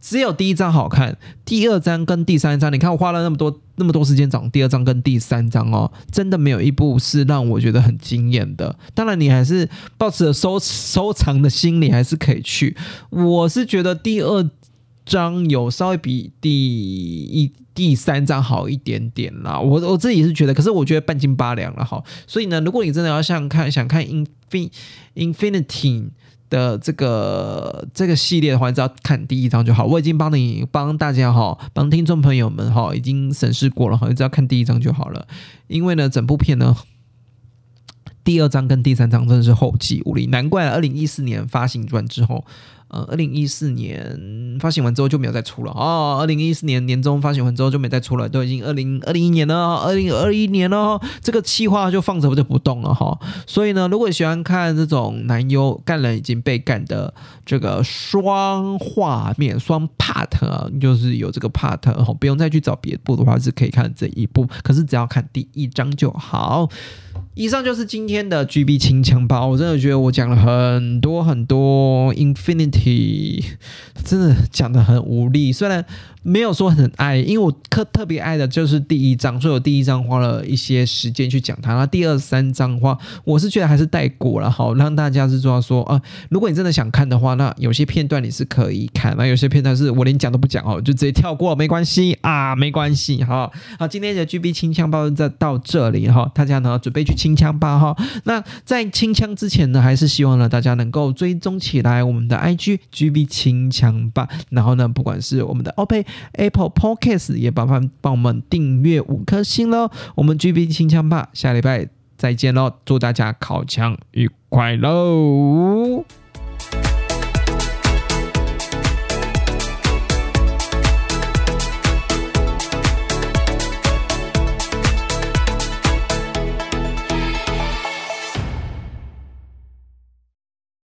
只有第一张好看，第二章跟第三章，你看我花了那么多那么多时间找第二章跟第三章哦，真的没有一部是让我觉得很惊艳的。当然，你还是抱持着收收藏的心理，还是可以去。我是觉得第二章有稍微比第一、第三章好一点点啦。我我自己是觉得，可是我觉得半斤八两了哈。所以呢，如果你真的要想看想看 Infin Infinity。的这个这个系列的话，只要看第一章就好。我已经帮你帮大家哈，帮听众朋友们哈，已经审视过了哈，你只要看第一章就好了。因为呢，整部片呢，第二章跟第三章真的是后继无力，难怪二零一四年发行完之后。呃，二零一四年发行完之后就没有再出了哦。二零一四年年中发行完之后就没再出了，都已经二零二零一年了，二零二一年了，这个气话就放着就不动了哈。所以呢，如果喜欢看这种男优干人已经被干的这个双画面双 part，就是有这个 part 哈，不用再去找别部的话是可以看这一部，可是只要看第一章就好。以上就是今天的 GB 清枪包，我真的觉得我讲了很多很多 Infinity，真的讲的很无力，虽然。没有说很爱，因为我特特别爱的就是第一章，所以我第一章花了一些时间去讲它。那第二三章的话，我是觉得还是带过了，好让大家是说说啊，如果你真的想看的话，那有些片段你是可以看，那有些片段是我连讲都不讲哦，就直接跳过，没关系啊，没关系哈。好，今天的 GB 清枪包在到这里哈，大家呢准备去清枪吧哈。那在清枪之前呢，还是希望呢大家能够追踪起来我们的 IG GB 清枪吧，然后呢，不管是我们的 OP。Apple Podcast 也麻烦帮我们订阅五颗星喽！我们 G B 新枪吧，下礼拜再见喽！祝大家考枪愉快喽！